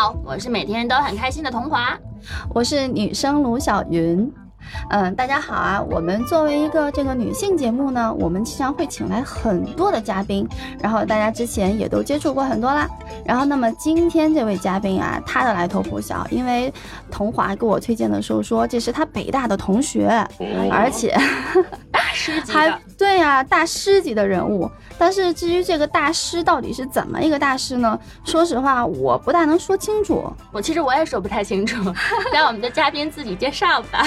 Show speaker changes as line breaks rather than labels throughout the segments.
好，我是每天都很开心的童华。
我是女生卢小云。嗯，大家好啊！我们作为一个这个女性节目呢，我们经常会请来很多的嘉宾，然后大家之前也都接触过很多啦。然后，那么今天这位嘉宾啊，他的来头不小，因为童华给我推荐的时候说这是他北大的同学，而且
大师级
还
的，
对呀、大师级的人物。但是至于这个大师到底是怎么一个大师呢？说实话，我不大能说清楚。
我其实我也说不太清楚，让我们的嘉宾自己介绍吧。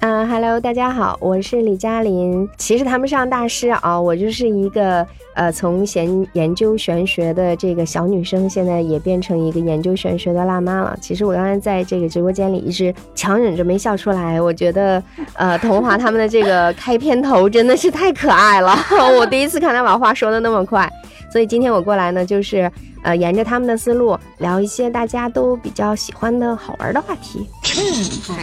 嗯哈喽，大家好，我是李嘉林。其实谈不上大师啊，我就是一个呃，从研研究玄学的这个小女生，现在也变成一个研究玄学的辣妈了。其实我刚才在这个直播间里一直强忍着没笑出来，我觉得呃，童华他们的这个 开片头真的是太可爱了，我第一次看他把话说的那么快。所以今天我过来呢，就是呃，沿着他们的思路聊一些大家都比较喜欢的好玩的话题。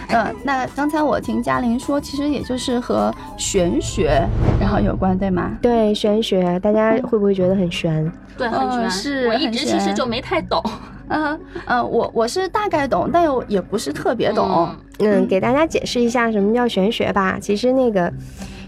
嗯，那刚才我听嘉玲说，其实也就是和玄学然后有关，对吗？
对玄学，大家会不会觉得很玄？
对，很
嗯
悬，
是
我一直其实就没太懂。
嗯嗯，我我是大概懂，但又也不是特别懂。
嗯
给大家解释一下什么叫玄学吧。其实那个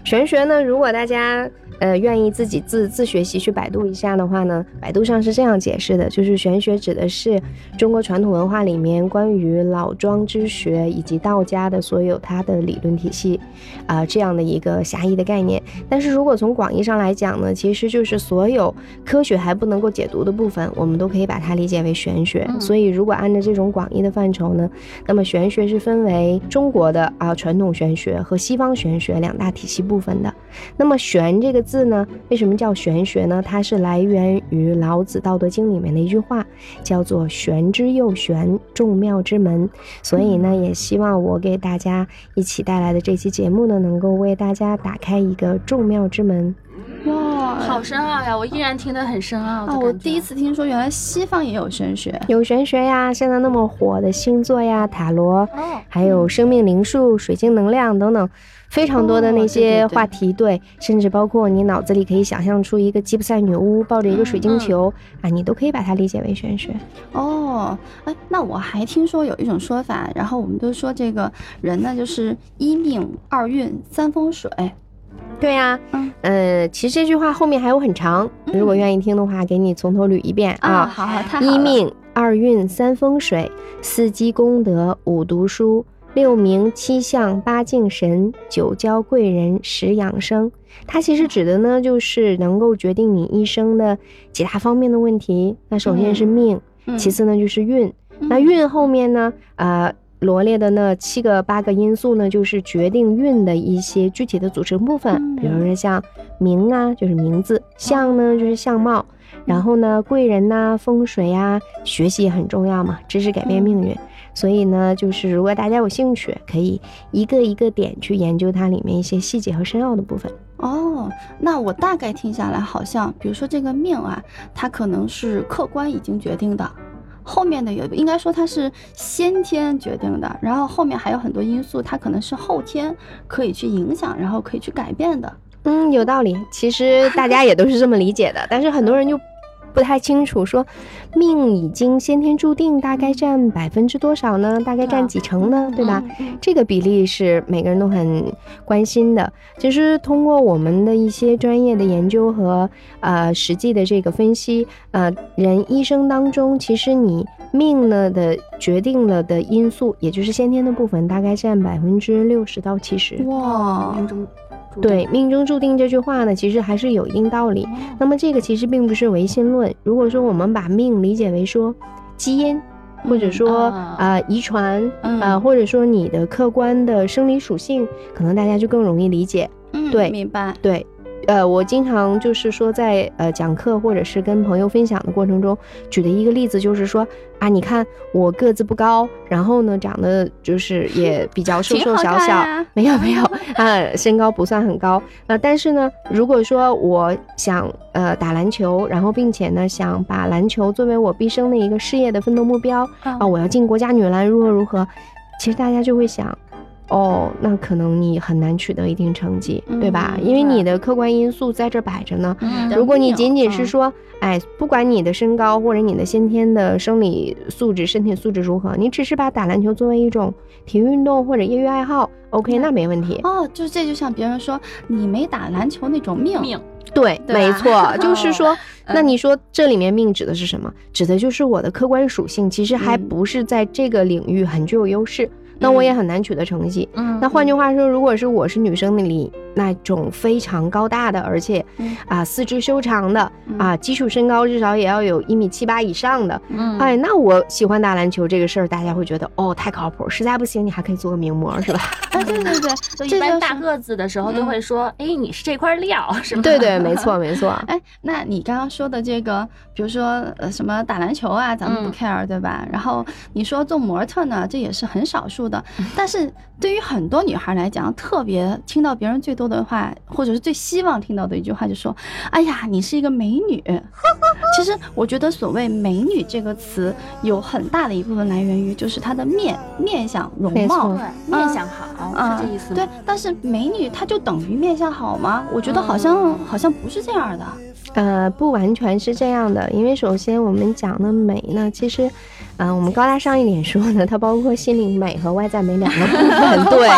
玄学呢，如果大家呃愿意自己自自学习去百度一下的话呢，百度上是这样解释的，就是玄学指的是中国传统文化里面关于老庄之学以及道家的所有它的理论体系啊、这样的一个狭义的概念。但是如果从广义上来讲呢，其实就是所有科学还不能够解读的部分，我们都可以把它理解为玄学。
嗯
所以如果按照这种广义的范畴呢，那么玄学是分为中国的啊传统玄学和西方玄学两大体系部分的。那么“玄”这个字呢，为什么叫玄学呢？它是来源于老子《道德经》里面的一句话，叫做“玄之又玄，众妙之门”。所以呢，也希望我给大家一起带来的这期节目呢，能够为大家打开一个众妙之门。
哇，
好深奥呀，我依然听得很深奥的
啊！我第一次听说，原来西方也有玄学。
有玄学呀，现在那么火的星座呀、塔罗，
哦，
还有生命灵数、水晶能量等等，非常多的那些话题。对，甚至包括你脑子里可以想象出一个吉普赛女巫抱着一个水晶球、啊，你都可以把它理解为玄学。
哦，哎，那我还听说有一种说法，然后我们都说这个人呢，就是一命二运三风水。
对呀、
嗯
呃，其实这句话后面还有很长，如果愿意听的话，给你从头捋一遍
啊，
啊。
好好，太好了。
一命二运三风水，四积功德五读书，六名七相八敬神，九交贵人十养生。它其实指的呢，就是能够决定你一生的几大方面的问题。那首先是命，
嗯
其次呢就是运。那
嗯
运后面呢，呃。罗列的那七个八个因素呢，就是决定运的一些具体的组成部分，
嗯
比如说像名啊，就是名字；相呢，就是相貌；然后呢，贵人呐、风水呀、学习也很重要嘛，知识改变命运。所以呢，就是如果大家有兴趣，可以一个一个点去研究它里面一些细节和深奥的部分。
哦，那我大概听下来，好像比如说这个命啊，它可能是客观已经决定的，后面的有应该说它是先天决定的，然后后面还有很多因素，它可能是后天可以去影响，然后可以去改变的。
嗯，有道理。其实大家也都是这么理解的，但是很多人就不太清楚，说命已经先天注定，大概占百分之多少呢？大概占几成呢？对吧？
嗯？
这个比例是每个人都很关心的。其实通过我们的一些专业的研究和呃实际的这个分析，呃，人一生当中，其实你命呢的决定了的因素，也就是先天的部分，大概占百分之六十到七十。
哇，
对，命中注定这句话呢，其实还是有一定道理。那么这个其实并不是唯心论。如果说我们把命理解为说基因，或者说
啊
呃遗传，
嗯
呃或者说你的客观的生理属性，可能大家就更容易理解。
嗯，
对
明白。
对，呃，我经常就是说在呃讲课或者是跟朋友分享的过程中，举的一个例子就是说啊，你看我个子不高，然后呢长得就是也比较瘦瘦小小，没有没有啊，身高不算很高，呃，但是呢，如果说我想呃打篮球，然后并且呢想把篮球作为我毕生的一个事业的奋斗目标啊，我要进国家女篮如何如何，其实大家就会想。哦，那可能你很难取得一定成绩，对吧？因为你的客观因素在这摆着呢。如果你仅仅是说，哎，不管你的身高或者你的先天的生理素质、身体素质如何，你只是把打篮球作为一种体育运动或者业余爱好，OK，那没问题。
哦，就这就像别人说你没打篮球那种命。
命
对，没错，就是说，那你说这里面命指的是什么？指的就是我的客观属性，其实还不是在这个领域很具有优势。那我也很难取得成绩。嗯，那换句话说，如果是我是女生那里那种非常高大的，而且啊四肢修长的啊，基础身高至少也要有一米七八以上的。嗯，哎，那我喜欢打篮球这个事儿，大家会觉得哦太靠谱。实在不行，你还可以做个名模，是吧？
啊，对对对，
就 一般大个子的时候都会说，哎，你是这块料，是吗？
对对，没错没错。
哎，那你刚刚说的这个，比如说呃什么打篮球啊，咱们不 care，对吧？然后你说做模特呢，这也是很少数。的，但是对于很多女孩来讲，特别听到别人最多的话，或者是最希望听到的一句话，就说：“哎呀，你是一个美女。”其实我觉得，所谓“美女”这个词，有很大的一部分来源于就是她的面面相容貌，
面相好，是这意思吗？
对，但是美女她就等于面相好吗？我觉得好像好像不是这样的。
呃，不完全是这样的，因为首先我们讲的美呢，其实。嗯，我们高大上一点说呢，它包括心灵美和外在美两个部分。对，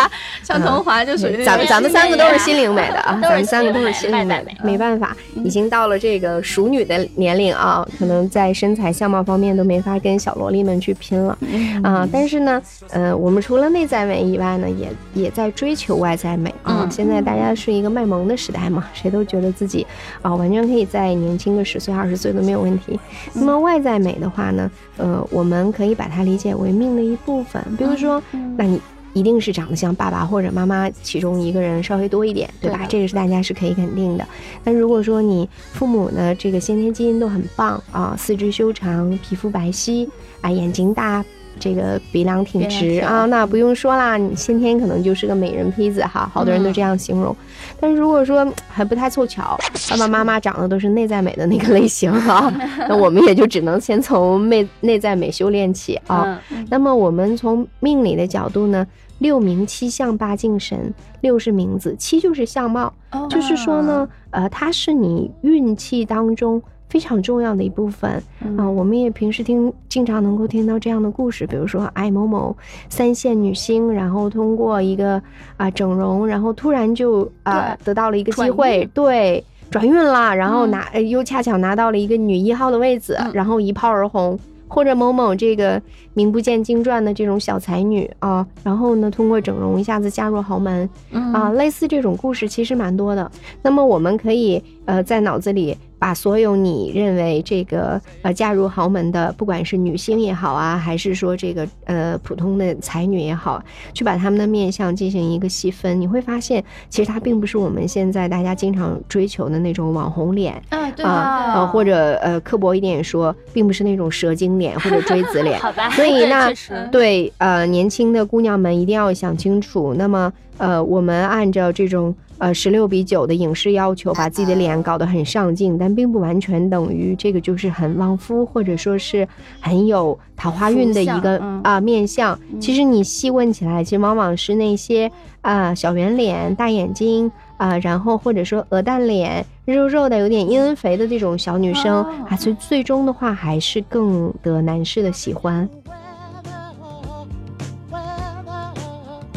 像童华就属于
咱们咱们三个都是心灵美的啊，咱们三个都是心灵
美。
没办法，已经到了这个熟女的年龄啊，可能在身材相貌方面都没法跟小萝莉们去拼了啊。但是呢，呃，我们除了内在美以外呢，也也在追求外在美啊。现在大家是一个卖萌的时代嘛，谁都觉得自己啊，完全可以在年轻个十岁二十岁都没有问题。那么外在美的话呢，呃，我。我们可以把它理解为命的一部分，比如说，那你一定是长得像爸爸或者妈妈其中一个人稍微多一点，对吧？这个是大家是可以肯定的。但如果说你父母呢，这个先天基因都很棒啊，四肢修长，皮肤白皙啊，眼睛大。这个鼻梁挺直啊，那不用说啦，你先天可能就是个美人坯子哈，好多人都这样形容。但是如果说还不太凑巧，爸爸妈妈长得都是内在美的那个类型哈，那我们也就只能先从内内在美修炼起啊。那么我们从命理的角度呢，六名七相八敬神，六是名字，七就是相貌，就是说呢，呃，它是你运气当中。非常重要的一部分啊，我们也平时听经常能够听到这样的故事，比如说哎某某三线女星，然后通过一个啊整容，然后突然就啊得到了一个机会，对，转运了，然后拿又恰巧拿到了一个女一号的位子，然后一炮而红。或者某某这个名不见经传的这种小才女啊，然后呢，通过整容一下子嫁入豪门啊，类似这种故事其实蛮多的。那么我们可以呃在脑子里把所有你认为这个呃嫁入豪门的，不管是女星也好啊，还是说这个呃普通的才女也好，去把他们的面相进行一个细分，你会发现其实它并不是我们现在大家经常追求的那种网红脸
啊，对
啊，或者呃刻薄一点说，并不是那种蛇精脸。脸或者锥子脸，
好吧。
所以那对呃年轻的姑娘们一定要想清楚。那么呃，我们按照这种呃十六比九的影视要求，把自己的脸搞得很上镜，但并不完全等于这个就是很旺夫，或者说是很有桃花运的一个啊面相。其实你细问起来，其实往往是那些啊小圆脸、大眼睛。啊，然后或者说鹅蛋脸、肉肉的、有点阴恩肥的这种小女生啊，最最终的话还是更得男士的喜欢。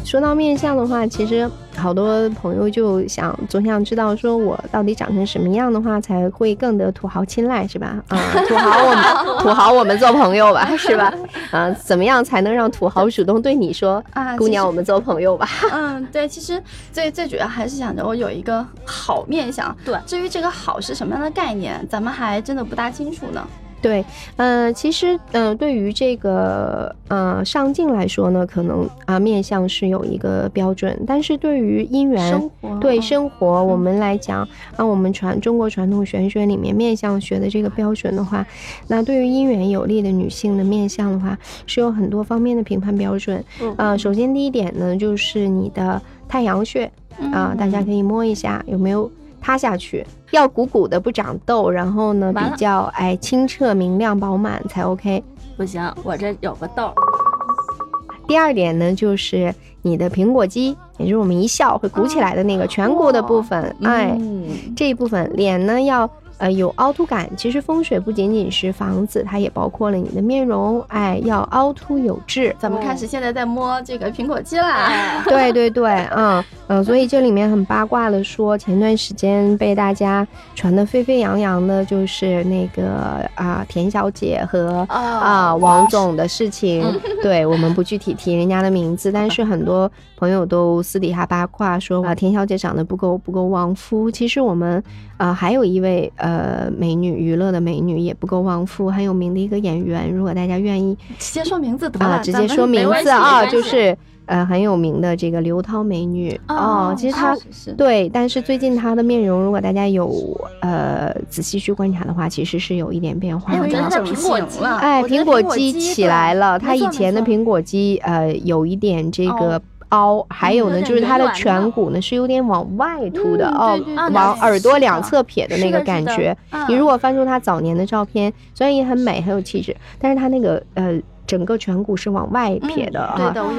说到面相的话，其实。好多朋友就想总想知道，说我到底长成什么样的话才会更得土豪青睐，是吧？啊，土豪我们 土豪我们做朋友吧，是吧？啊，怎么样才能让土豪主动对你说 啊，姑娘，我们做朋友吧？
嗯，对，其实最最主要还是想着我有一个好面相。
对，
至于这个好是什么样的概念，咱们还真的不大清楚呢。
对，呃，其实，呃，对于这个呃上镜来说呢，可能啊、面相是有一个标准，但是对于姻缘
生活
对
哦
生活我们来讲，按我们传中国传统玄学里面面相学的这个标准的话，那对于姻缘有利的女性的面相的话，是有很多方面的评判标准。
嗯。
呃，首先第一点呢，就是你的太阳穴啊、大家可以摸一下有没有塌下去，要鼓鼓的不长痘，然后呢比较哎清澈明亮饱满才 OK。
不行，我这有个痘。
第二点呢，就是你的苹果肌，也就是我们一笑会鼓起来的那个颧骨的部分，哎，
嗯
这一部分脸呢要呃有凹凸感。其实风水不仅仅是房子，它也包括了你的面容，哎，要凹凸有致。
咱们开始现在在摸这个苹果肌啦。
对对对，嗯嗯，所以这里面很八卦的说，前段时间被大家传的沸沸扬扬的，就是那个啊田小姐和啊王总的事情。对我们不具体提人家的名字，但是很多朋友都私底下八卦说啊田小姐长得不够不够旺夫。其实我们啊还有一位呃美女娱乐的美女也不够旺夫，很有名的一个演员，如果大家愿意
直接说名字得了，
啊，直接说名字啊，就是呃很有名的这个刘涛美女哦。其实她对，但是最近她的面容，如果大家有呃仔细去观察的话，其实是有一点变化
哎，我觉得苹果肌
了
哎，苹果
肌
肌起来了，她以前的苹果肌呃有一点这个
凹。
还有呢，就是它的颧骨呢是有点往外凸的
嗯
哦往耳朵两侧撇的那个感觉。
嗯
你如果翻出她早年的照片，虽然也很美很有气质，但是她那个呃整个颧骨是往外撇的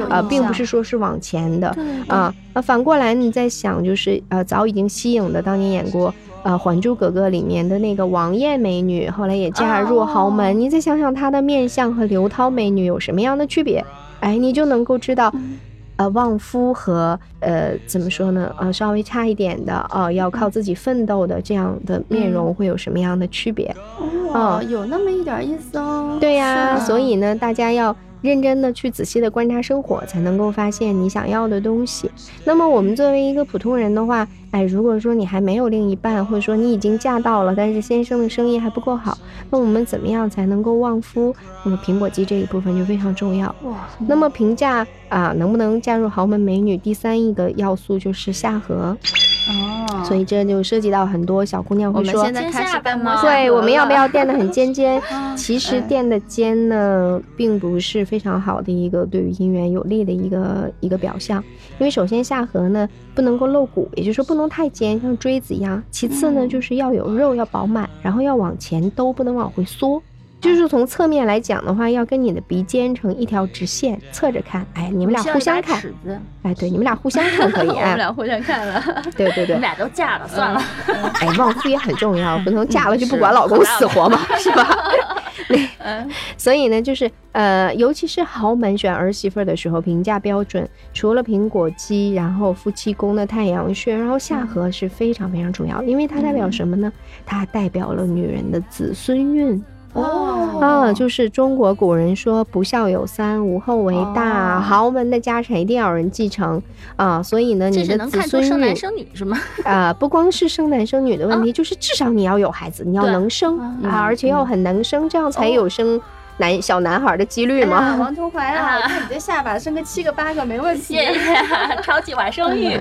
啊，并不是说是往前的啊。那反过来你在想，就是呃早已经息影的，当年演过。呃，《还珠格格》里面的那个王艳美女，后来也嫁入豪门。
哦
你再想想她的面相和刘涛美女有什么样的区别？哎，你就能够知道，呃，旺夫和呃怎么说呢？呃，稍微差一点的，呃，要靠自己奋斗的这样的面容会有什么样的区别？
哦，有那么一点意思哦。
对呀、所以呢，大家要认真的去仔细的观察生活，才能够发现你想要的东西。那么我们作为一个普通人的话，哎，如果说你还没有另一半，或者说你已经嫁到了，但是先生的生意还不够好，那我们怎么样才能够旺夫？那么苹果肌这一部分就非常重要。那么评价啊，能不能嫁入豪门美女？第三一个要素就是下颌，
哦，
所以这就涉及到很多小姑娘会说，对，我们要不要垫的很尖尖？
啊
其实
哎
垫的尖呢，并不是非常好的一个对于姻缘有利的一个一个表象，因为首先下颌呢不能够露骨，也就是说不能太尖，像锥子一样。其次呢，
嗯
就是要有肉，要饱满，然后要往前兜，不能往回缩。就是从侧面来讲的话，要跟你的鼻尖成一条直线，侧着看，哎，你们俩互相看，
尺子，
哎，对，你们俩互相看可以
我们
啊，
俩互相看了。
对对对
你们，俩都嫁了，算了。
哎，旺夫也很重要，不能嫁了就不管老公死活嘛，是吧？
嗯，
所以呢，就是呃，尤其是豪门选儿媳妇儿的时候，评价标准除了苹果肌，然后夫妻宫的太阳穴，然后下颌是非常非常重要的，因为它代表什么呢？它代表了女人的子孙运。
哦。
啊，就是中国古人说“不孝有三，无后为大”，
哦。
豪门的家产一定要有人继承。啊，所以呢，你的子
能看出
孙运
生男生女是吗？
啊，不光是生男生女的问题，就是至少你要有孩子，你要能生
嗯。
啊，而且要很能生，这样才有生男小男孩的几率嘛。
王同怀啊，你这下巴生个七个八个没问题。
谢谢，超级晚生育。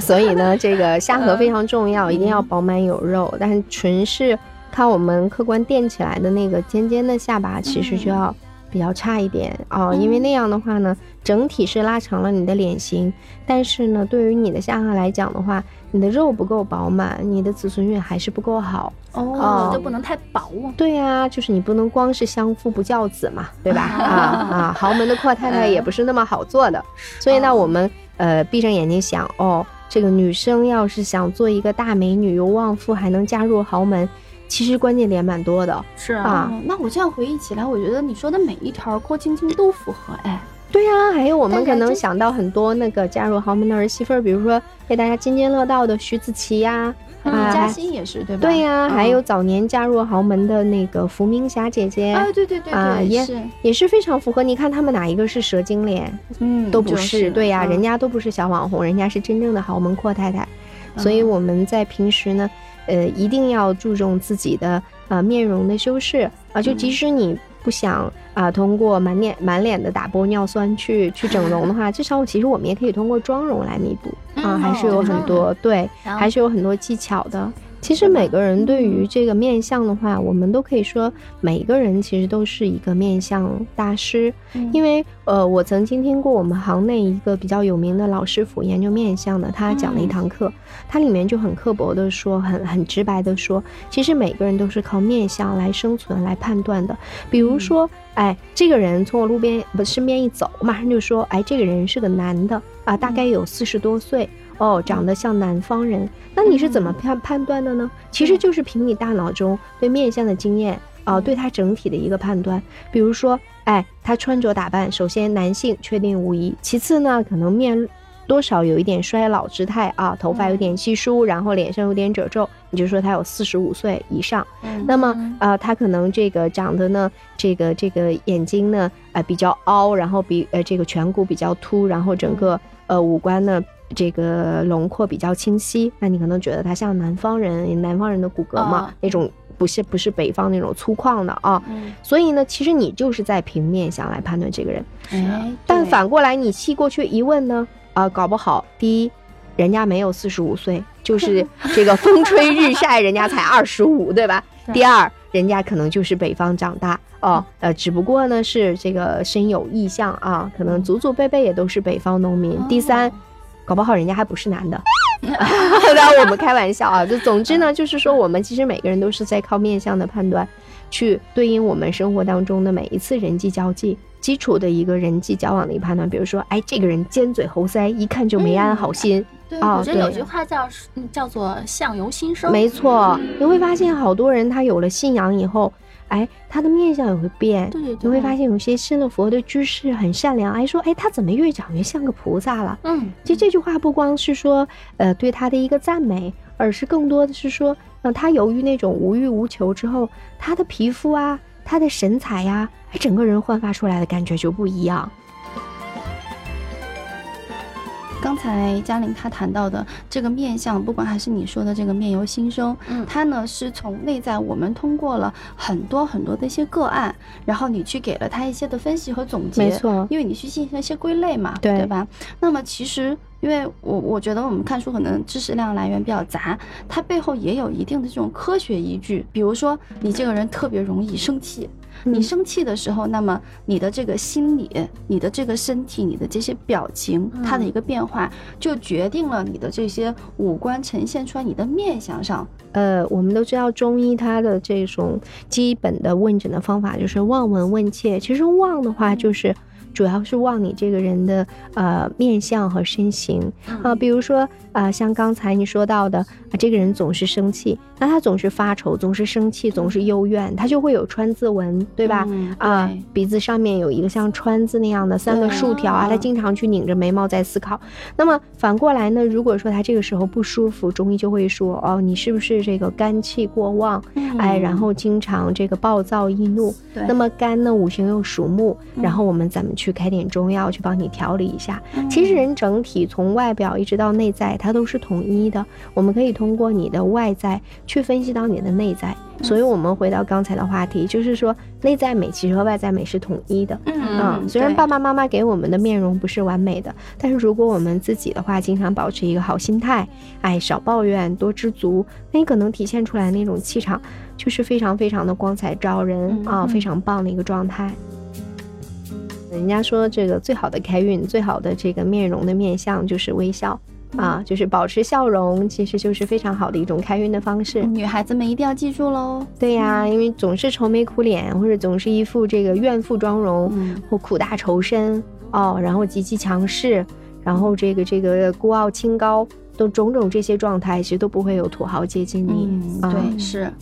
所以呢，这个下颌非常重要，一定要饱满有肉，但是纯是靠我们客观垫起来的那个尖尖的下巴，其实就要比较差一点。哦，因为那样的话呢，整体是拉长了你的脸型，但是呢，对于你的下颌来讲的话，你的肉不够饱满，你的子孙运还是不够好。
哦，就不能太薄。啊。
对呀、就是你不能光是相夫不教子嘛，对吧？啊。啊，豪门的阔太太也不是那么好做的，所以呢，我们呃闭上眼睛想，哦，这个女生要是。想做一个大美女，又旺夫，还能嫁入豪门，其实关键点蛮多的。
是
啊
哦那我这样回忆起来，我觉得你说的每一条郭晶晶都符合。哎，
对呀、还有我们可能想到很多那个嫁入豪门的儿媳妇儿，比如说被大家津津乐道的徐子淇呀、
李
啊
嘉欣也是对吧？
对呀、
嗯
还有早年嫁入豪门的那个伏明霞姐姐。
哎，对对对对，
啊也
是，
也是非常符合，你看他们哪一个是蛇精脸？
嗯，
都不，
就是
对呀、
嗯
人家都不是小网红，人家是真正的豪门阔太太。所以
嗯
我们在平时呢，呃，一定要注重自己的呃面容的修饰啊，就即使你不想啊通过满脸满脸的打玻尿酸去去整容的话，至少其实我们也可以通过妆容来弥补啊，
嗯
还是有很多对，还是有很多技巧的。其实每个人对于这个面相的话，我们都可以说，每一个人其实都是一个面相大师。因为呃，我曾经听过我们行内一个比较有名的老师傅研究面相的，他讲了一堂课，他里面就很刻薄的说，很很直白的说，其实每个人都是靠面相来生存、来判断的。比如说，哎，这个人从我路边不身边一走，我马上就说，哎，这个人是个男的啊，大概有四十多岁。哦，长得像南方人，那你是怎么判判断的呢？其实就是凭你大脑中对面相的经验啊、对他整体的一个判断。比如说，哎，他穿着打扮，首先男性确定无疑，其次呢，可能面多少有一点衰老之态啊，头发有点稀疏，然后脸上有点褶皱，你就说他有四十五岁以上。那么呃，他可能这个长得呢，这个这个眼睛呢，呃比较凹，然后比呃这个颧骨比较凸，然后整个呃五官呢。这个轮廓比较清晰，那你可能觉得他像南方人，南方人的骨骼嘛，
啊
那种不是不是北方那种粗犷的啊。
嗯
所以呢，其实你就是在平面想来判断这个人。
哎，
但反过来，你细过去一问呢，啊、搞不好第一，人家没有四十五岁，就是 这个风吹日晒，人家才二十五，对吧？
对
第二，人家可能就是北方长大哦，呃，只不过呢是这个身有异象啊，可能祖祖辈辈也都是北方农民。第三，搞不好人家还不是男的。当然我们开玩笑啊，就总之呢，就是说我们其实每个人都是在靠面相的判断，去对应我们生活当中的每一次人际交际。基础的一个人际交往的一个判断，比如说，哎，这个人尖嘴猴腮，一看就没安好心。
对，
哦
我觉得有句话叫嗯叫做相由心生，
没错，你会发现好多人他有了信仰以后，哎，他的面相也会变。
对对对，
你会发现有些信了佛的居士很善良，哎，说，哎，他怎么越长越像个菩萨了？
嗯，
其实这句话不光是说，呃，对他的一个赞美，而是更多的是说，呃，他由于那种无欲无求之后，他的皮肤啊，他的神采呀、哎，整个人焕发出来的感觉就不一样。
刚才嘉玲她谈到的这个面相，不管还是你说的这个面由心生，
嗯
它呢是从内在，我们通过了很多很多的一些个案，然后你去给了他一些的分析和总结，
没错
因为你去进行一些归类嘛，
对
吧？那么其实，因为我我觉得我们看书可能知识量来源比较杂，它背后也有一定的这种科学依据，比如说你这个人特别容易生气。你
嗯
生气的时候，那么你的这个心理、你的这个身体、你的这些表情，它的一个变化，就决定了你的这些五官呈现出来你的面相上。
呃，我们都知道中医它的这种基本的问诊的方法就是望闻问切。其实望的话就是。主要是望你这个人的呃面相和身形啊、比如说啊、像刚才你说到的啊，这个人总是生气，那他总是发愁，总是生气，总是幽怨，他就会有川字纹，对吧？
嗯
啊，鼻子上面有一个像川字那样的三个竖条啊，他经常去拧着眉毛在思考。那么反过来呢，如果说他这个时候不舒服，中医就会说哦，你是不是这个肝气过旺？哎，然后经常这个暴躁易怒。
嗯
那么肝呢，五行又属木，
嗯
然后我们怎么去开点中药去帮你调理一下？其实人整体从外表一直到内在，它都是统一的。我们可以通过你的外在去分析到你的内在。所以，我们回到刚才的话题，就是说内在美其实和外在美是统一的。
嗯
虽然爸爸妈妈给我们的面容不是完美的，但是如果我们自己的话，经常保持一个好心态，哎，少抱怨，多知足，那你可能体现出来那种气场，就是非常非常的光彩照人、
嗯
啊，
嗯
非常棒的一个状态。人家说这个最好的开运，最好的这个面容的面相就是微笑。啊，就是保持笑容，其实就是非常好的一种开运的方式。
女孩子们一定要记住喽。
对呀、因为总是愁眉苦脸，或者总是一副这个怨妇妆容，
嗯
或苦大仇深哦，然后极其强势，然后这个这个孤傲清高，都种种这些状态，其实都不会有土豪接近你。
嗯，
啊
对，是。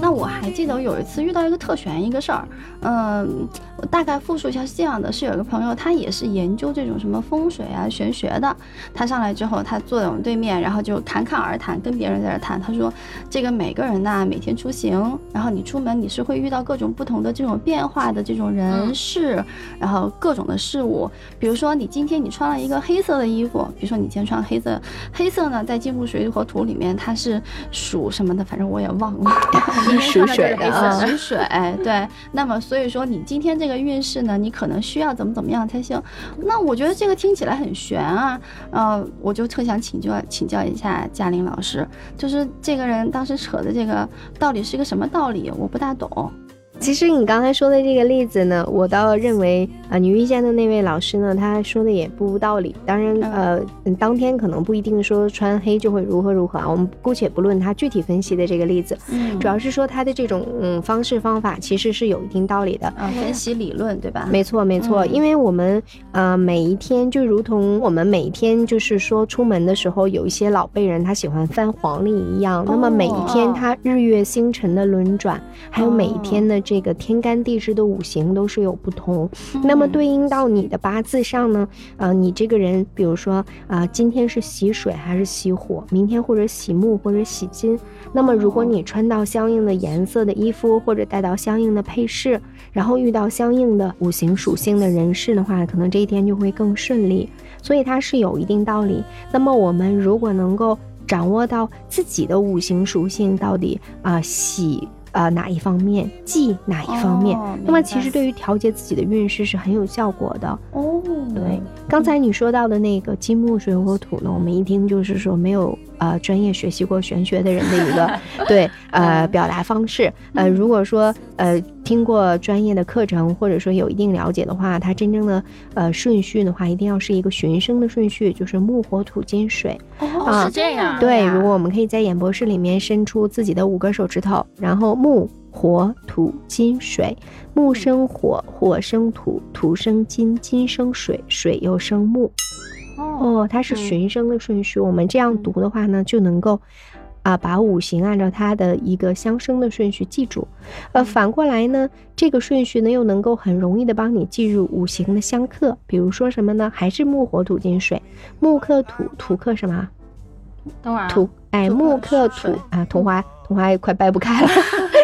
那我还记得有一次遇到一个特悬一个事儿，嗯，我大概复述一下是这样的：是有一个朋友，他也是研究这种什么风水啊、玄学的。他上来之后，他坐在我们对面，然后就侃侃而谈，跟别人在这谈。他说，这个每个人呐，每天出行，然后你出门你是会遇到各种不同的这种变化的这种人事，然后各种的事物。比如说，你今天你穿了一个黑色的衣服，比如说你今天穿黑色，黑色呢在金木水火土里面它是属什么的，反正我也忘了。
属水的
属水，对。那么所以说你今天这个运势呢，你可能需要怎么怎么样才行。那我觉得这个听起来很玄啊，呃，我就特想请教请教一下嘉玲老师，就是这个人当时扯的这个到底是个什么道理，我不大懂。
其实你刚才说的这个例子呢，我倒认为啊、呃你遇见的那位老师呢，他说的也不无道理。当然，呃，嗯当天可能不一定说穿黑就会如何如何啊。我们姑且不论他具体分析的这个例子，
嗯
主要是说他的这种嗯方式方法其实是有一定道理的。
啊，分析理论对吧？
没错，没错，
嗯
因为我们呃每一天就如同我们每一天就是说出门的时候，有一些老辈人他喜欢翻黄历一样，那么每一天他日月星辰的轮转，还有每一天的这个天干地支的五行都是有不同。那么对应到你的八字上呢，呃，你这个人，比如说啊、今天是喜水还是喜火，明天或者喜木或者喜金。那么如果你穿到相应的颜色的衣服，或者带到相应的配饰，然后遇到相应的五行属性的人士的话，可能这一天就会更顺利。所以它是有一定道理。那么我们如果能够掌握到自己的五行属性到底啊、喜啊、哪一方面，忌哪一方面，
哦
那么其实对于调节自己的运势是很有效果的。
哦，
对，刚才你说到的那个金木水火土呢，我们一听就是说没有呃专业学习过玄学的人的一个 对呃表达方式。呃，如果说呃听过专业的课程，或者说有一定了解的话，它真正的呃顺序的话，一定要是一个循声的顺序，就是木火土金水。
哦，
啊
是这样。
对，如果我们可以在演播室里面伸出自己的五个手指头，然后木、火、土、金、水，木生火，火生土，土生金，金生水，水又生木。哦，它是
嗯
循声的顺序。我们这样读的话呢，就能够啊把五行按照它的一个相生的顺序记住。呃，反过来呢，这个顺序呢又能够很容易的帮你记住五行的相克。比如说什么呢？还是木、火、土、金、水，木克土，土克什么？
等会儿啊
土，哎，木克土啊，桐花桐花也快掰不开了。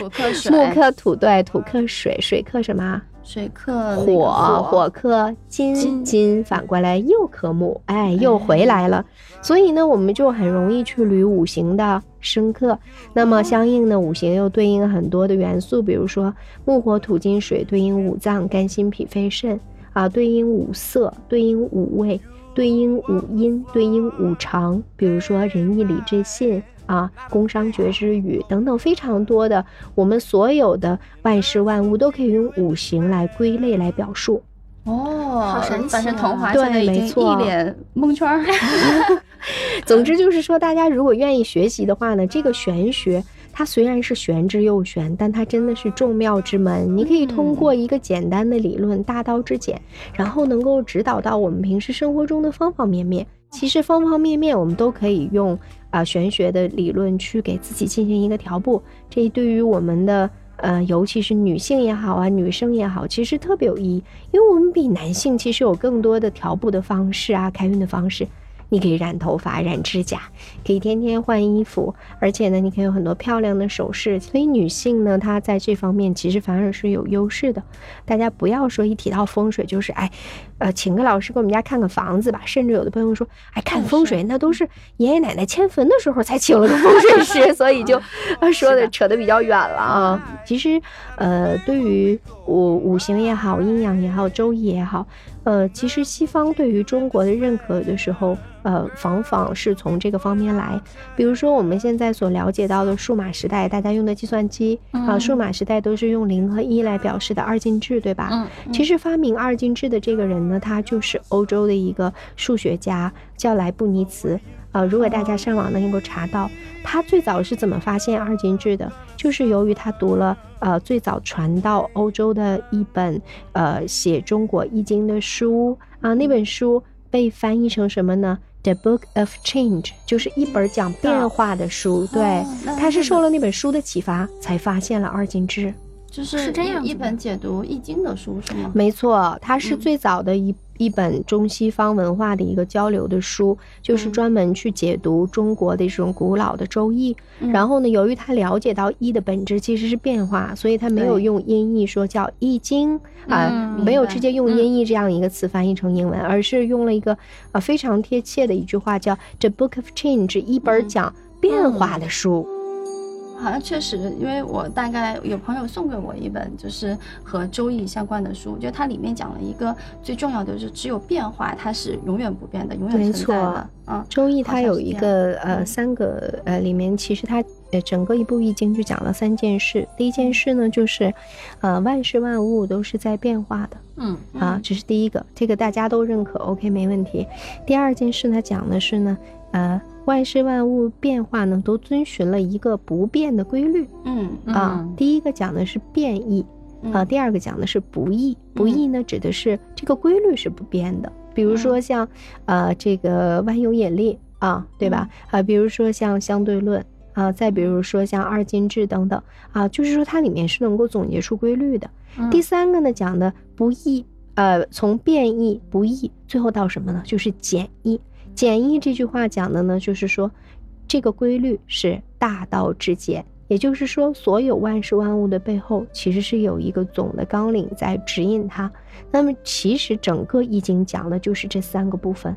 土克水，
木克土，对，土克水，水克什么？
水克
火，火克金，
金
金反过来又克木，哎，又回来了。所以呢，我们就很容易去捋五行的生克。那么相应的五行又对应很多的元素，比如说木火土金水对应五脏，肝心脾肺肾啊，对应五色，对应五味。对应五音，对应五常，比如说仁义礼智信啊，工商角之语等等，非常多的，我们所有的万事万物都可以用五行来归类来表述。
哦，
好神奇
对
现在已经
没错
一脸蒙圈儿。
总之就是说，大家如果愿意学习的话呢，这个玄学它虽然是玄之又玄，但它真的是众妙之门。你可以通过一个简单的理论，大道至简，然后能够指导到我们平时生活中的方方面面。其实方方面面我们都可以用啊、玄学的理论去给自己进行一个调布，这对于我们的。呃，尤其是女性也好啊，女生也好，其实特别有意义，因为我们比男性其实有更多的调布的方式啊，开运的方式。你可以染头发、染指甲，可以天天换衣服，而且呢，你可以有很多漂亮的首饰。所以女性呢，她在这方面其实反而是有优势的。大家不要说一提到风水就是哎，呃，请个老师给我们家看看房子吧。甚至有的朋友说，哎，看风水那都是爷爷奶奶迁坟的时候才请了个风水师，所以就呃说的扯得比较远了啊。其实，呃，对于五五行也好，阴阳也好，周易也好，呃，其实西方对于中国的认可的时候，呃，往往是从这个方面来。比如说我们现在所了解到的数码时代，大家用的计算机啊、
嗯
数码时代都是用零和一来表示的二进制，对吧？
嗯，
其实发明二进制的这个人呢，他就是欧洲的一个数学家，叫莱布尼茨。呃，如果大家上网能够查到，他最早是怎么发现二进制的，就是由于他读了呃最早传到欧洲的一本呃写中国易经的书啊、那本书被翻译成什么呢？The Book of Change，就是一本讲变化的书。对，他是受了那本书的启发，才发现了二进制。
就是
是这样
一本解读易经的书是吗？
没错，它是
嗯
最早的一、一本中西方文化的一个交流的书，就是
嗯
专门去解读中国的这种古老的周易。
嗯
然后呢，由于他了解到易的本质其实是变化，所以他没有用音译说叫易经啊、
嗯
没有直接用音译这样一个词翻译成英文，而是用了一个啊非常贴切的一句话叫 “The Book of Change”，一本
嗯
讲变化的书。
好像确实，因为我大概有朋友送给我一本，就是和周易相关的书，就它里面讲了一个最重要的就是只有变化，它是永远不变的，永远
没
存在
错
的。嗯，
周易它有一个呃
嗯
三个呃里面，其实它呃整个一部易经就讲了三件事。第一件事呢，就是呃万事万物都是在变化的
嗯
啊，这是第一个，这个大家都认可，OK 没问题。第二件事呢讲的是呢，呃万事万物变化呢都遵循了一个不变的规律
嗯
啊
嗯。
第一个讲的是变异，
嗯
啊，第二个讲的是不易，不易呢指的是这个规律是不变的，比如说像，呃，这个万有引力啊，对吧？啊，比如说像相对论啊，再比如说像二进制等等啊，就是说它里面是能够总结出规律的。
嗯
第三个呢讲的不易，呃，从变异不易，最后到什么呢？就是简易。简易这句话讲的呢，就是说这个规律是大道至简，也就是说，所有万事万物的背后其实是有一个总的纲领在指引它。那么，其实整个易经讲的就是这三个部分，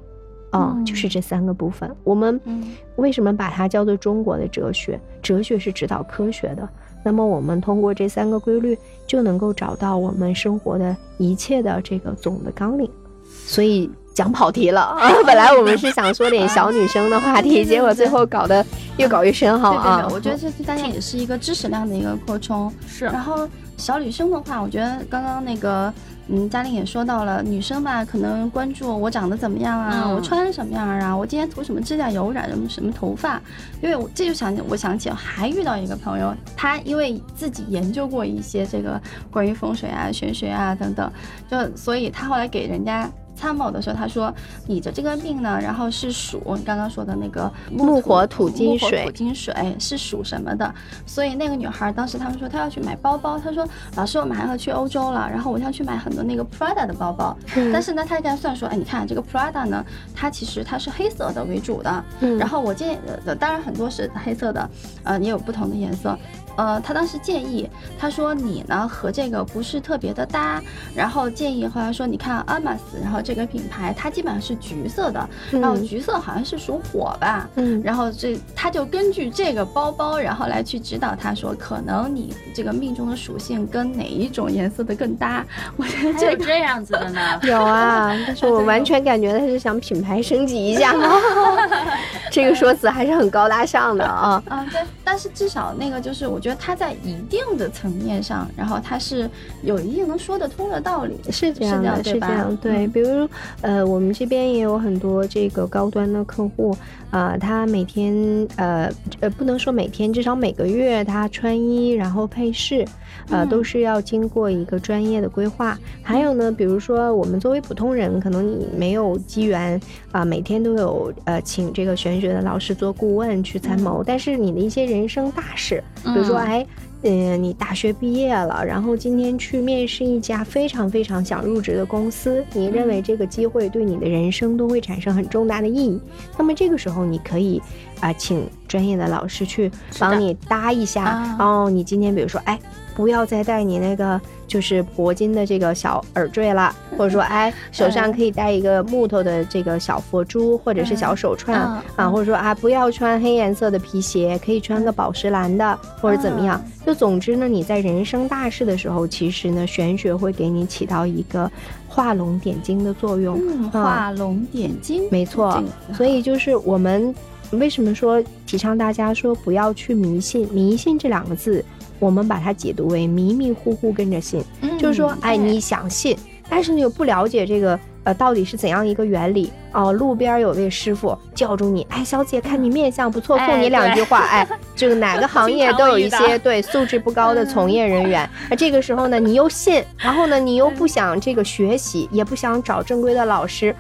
啊、
嗯
就是这三个部分。我们
嗯
为什么把它叫做中国的哲学？哲学是指导科学的。那么我们通过这三个规律，就能够找到我们生活的一切的这个总的纲领。所以讲跑题了啊！本来我们是想说点小女生的话题，结果最后搞得越搞越深奥
对对
啊！
对，我觉得这对大家也是一个知识量的一个扩充。
是
然后小女生的话，我觉得刚刚那个，嗯，嘉玲也说到了，女生吧，可能关注我长得怎么样啊，
嗯
我穿什么样啊，我今天涂什么指甲油，染什么什么头发，因为我这就想起我想起还遇到一个朋友，他因为自己研究过一些这个关于风水啊、玄学啊等等，就所以他后来给人家。参谋的时候，他说你的这个病呢，然后是属你刚刚说的那个
木火土金水
土金水是属什么的？所以那个女孩当时他们说她要去买包包，她说老师我马上要去欧洲了，然后我要去买很多那个 Prada 的包包。
嗯
但是呢，他给他算说，哎，你看这个 Prada 呢，它其实它是黑色的为主的，
嗯
然后我建议，呃，当然很多是黑色的，呃，也有不同的颜色。呃，他当时建议，他说你呢和这个不是特别的搭，然后建议后来说，你看阿玛斯，然后这个品牌它基本上是橘色的，然后
嗯
橘色好像是属火吧，
嗯
然后这他就根据这个包包，然后来去指导他说，可能你这个命中的属性跟哪一种颜色的更搭。我觉得
就
这个
这样子的呢。
有啊，但是我完全感觉他是想品牌升级一下嘛。这个说辞还是很高大上的啊。
啊，对，但是至少那个就是，我觉得他在一定的层面上，然后他是有一定能说得通的道理。
是这样的，
是这样对
比如，呃，我们这边也有很多这个高端的客户，啊、他每天，呃，呃，不能说每天，至少每个月他穿衣，然后配饰，呃，
嗯
都是要经过一个专业的规划。还有呢，比如说我们作为普通人，可能你没有机缘啊、每天都有呃请这个玄学的老师做顾问去参谋，但是你的一些人生大事，比如说，
嗯
哎，嗯，你大学毕业了，然后今天去面试一家非常非常想入职的公司，你认为这个机会对你的人生都会产生很重大的意义，那么这个时候你可以啊、请专业的老师去帮你搭一下。
啊
哦，你今天比如说，哎，不要再戴你那个就是铂金的这个小耳坠了，或者说，哎，手上可以戴一个木头的这个小佛珠或者是小手串、
嗯
啊，
嗯
或者说啊，不要穿黑颜色的皮鞋，可以穿个宝石蓝的，或者怎么样。就总之呢，你在人生大事的时候，其实呢，玄学会给你起到一个画龙点睛的作用。
嗯，
啊
画龙点睛，
没错所以就是我们为什么说提倡大家说不要去迷信？迷信这两个字，我们把它解读为迷迷糊糊跟着信，
嗯
就是说，哎，你想信，但是你又不了解这个。呃，到底是怎样一个原理？哦，路边有位师傅叫住你，哎，小姐，看你面相不错，
哎
送你两句话。哎，这个哪个行业都有一些 对素质不高的从业人员。那这个时候呢，你又信，然后呢，你又不想这个学习，也不想找正规的老师，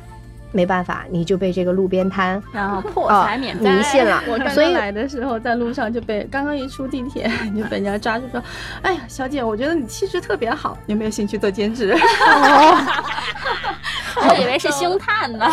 没办法，你就被这个路边摊
然后破
啊
财免灾，
迷信了。
我刚刚来的时候，在路上就被刚刚一出地铁就被人家抓住说：“哎呀，小姐，我觉得你气质特别好，有没有兴趣做兼职？
我以为是星探呢。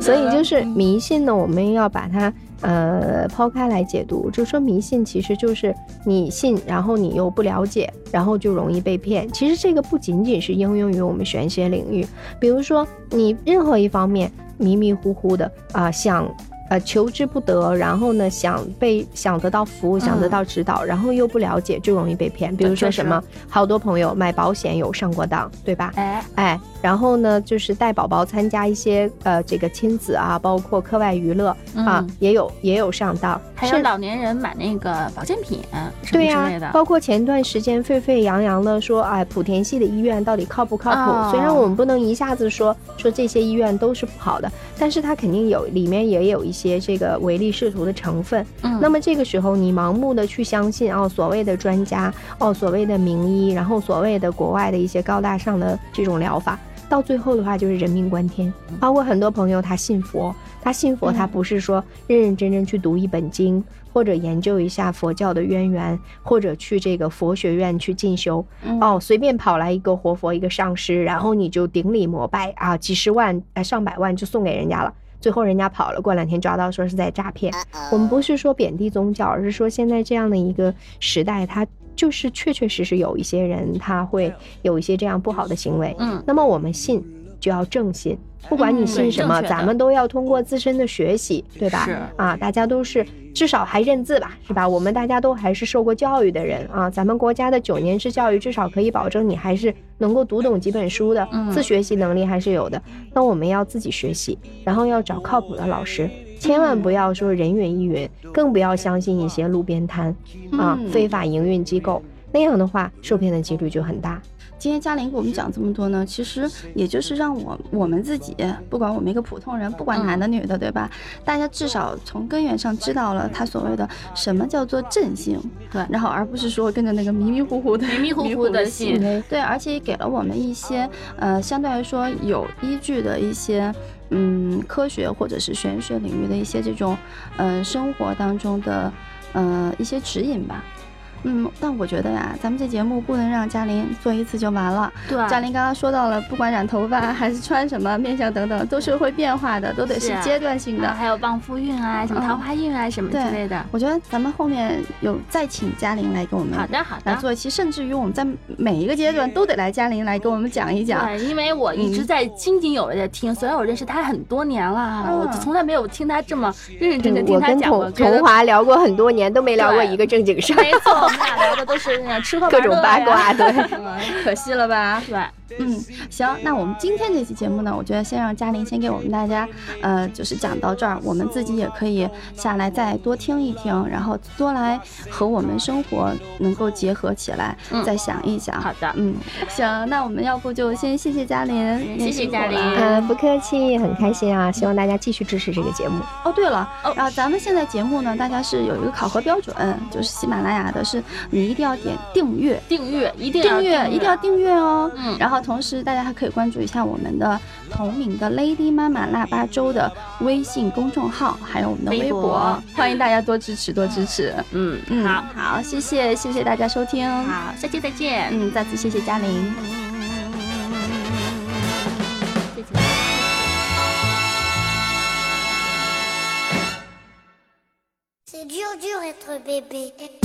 所以就是
嗯。
迷信呢，我们要把它呃抛开来解读，就说迷信其实就是你信，然后你又不了解，然后就容易被骗。其实这个不仅仅是应用于我们玄学领域，比如说你任何一方面迷迷糊糊的啊、想呃求之不得，然后呢想被想得到服务，想得到指导，然后又不了解，就容易被骗。比如说什么，好多朋友买保险有上过当，对吧？
哎，
哎，然后呢，就是带宝宝参加一些呃这个亲子啊，包括课外娱乐、啊
嗯，
也有也有上当，
还有
是
老年人买那个保健品
对呀。包括前段时间沸沸扬扬的说，哎，莆田系的医院到底靠不靠谱？
哦
虽然我们不能一下子说说这些医院都是不好的，但是它肯定有里面也有一些这个唯利是图的成分。
嗯
那么这个时候你盲目的去相信哦，所谓的专家，哦，所谓的名医，然后所谓的国外的一些高大上的这种疗法。到最后的话就是人命关天，包括很多朋友他信佛，他信佛
嗯
他不是说认认真真去读一本经，或者研究一下佛教的渊源，或者去这个佛学院去进修，
嗯
哦，随便跑来一个活佛一个上师，然后你就顶礼膜拜啊，几十万呃上百万就送给人家了。最后人家跑了，过两天抓到说是在诈骗。我们不是说贬低宗教，而是说现在这样的一个时代，它就是确确实实有一些人他会有一些这样不好的行为。
嗯，
那么我们信就要正信，不管你信什么，咱们都要通过自身的学习，对吧？
是
啊，大家都是至少还认字吧，是吧？我们大家都还是受过教育的人啊，咱们国家的九年制教育至少可以保证你还是能够读懂几本书的，
嗯
自学习能力还是有的。那我们要自己学习，然后要找靠谱的老师。千万不要说人云亦云，更不要相信一些路边摊啊、
嗯
非法营运机构，那样的话受骗的几率就很大。
今天嘉玲给我们讲这么多呢，其实也就是让我我们自己，不管我们一个普通人，不管男的女的，对吧？大家至少从根源上知道了他所谓的什么叫做正性，
对
然后而不是说跟着那个迷迷糊糊的、
迷迷糊糊的信
信，对，而且也给了我们一些呃相对来说有依据的一些。嗯，科学或者是玄学领域的一些这种，呃，生活当中的，呃，一些指引吧。嗯，但我觉得呀，咱们这节目不能让嘉玲做一次就完了。
对，
嘉玲刚刚说到了，不管染头发还是穿什么面相等等，都是会变化的，都得是阶段性的。
还有旺夫运啊，什么
嗯
桃花运啊，什么之类的。
我觉得咱们后面有再请嘉玲来给我们
好的，好的。
来做一期，甚至于我们在每一个阶段都得来嘉玲来给我们讲一讲。
对，因为我一直
嗯
在津津有味的听，虽然我认识他很多年了，
嗯
我从来没有听他这么认认真真
我跟
听他讲过。
童
觉得
童华聊过很多年，都没聊过一个正经事儿，
没错，我们俩聊的都是那种吃喝
各种
玩乐呀
八卦。对，
嗯可惜了吧？
对，
嗯，行，那我们今天这期节目呢，我觉得先让嘉玲先给我们大家，呃，就是讲到这儿，我们自己也可以下来再多听一听，然后多来和我们生活能够结合起来，
嗯
再想一想。
好的，
嗯，行，那我们要不就先谢谢嘉玲，
谢谢嘉玲
呃，不客气，很开心啊，希望大家继续支持这个节目。
哦，对了，
哦
然后咱们现在节目呢，大家是有一个考核标准，就是喜马拉雅的是你一定要点订阅，
订阅一定要
订阅一定要订阅哦。
嗯
然后同时大家还可以关注一下我们的同名的 Lady 妈妈腊八粥的微信公众号，还有我们的微
微博
欢迎大家多支持多支持。
嗯
嗯，
好，
好，谢谢谢谢大家收听。
好，下期再见。
嗯，再次谢谢嘉玲。
再见。
C'est dur, dur être bébé.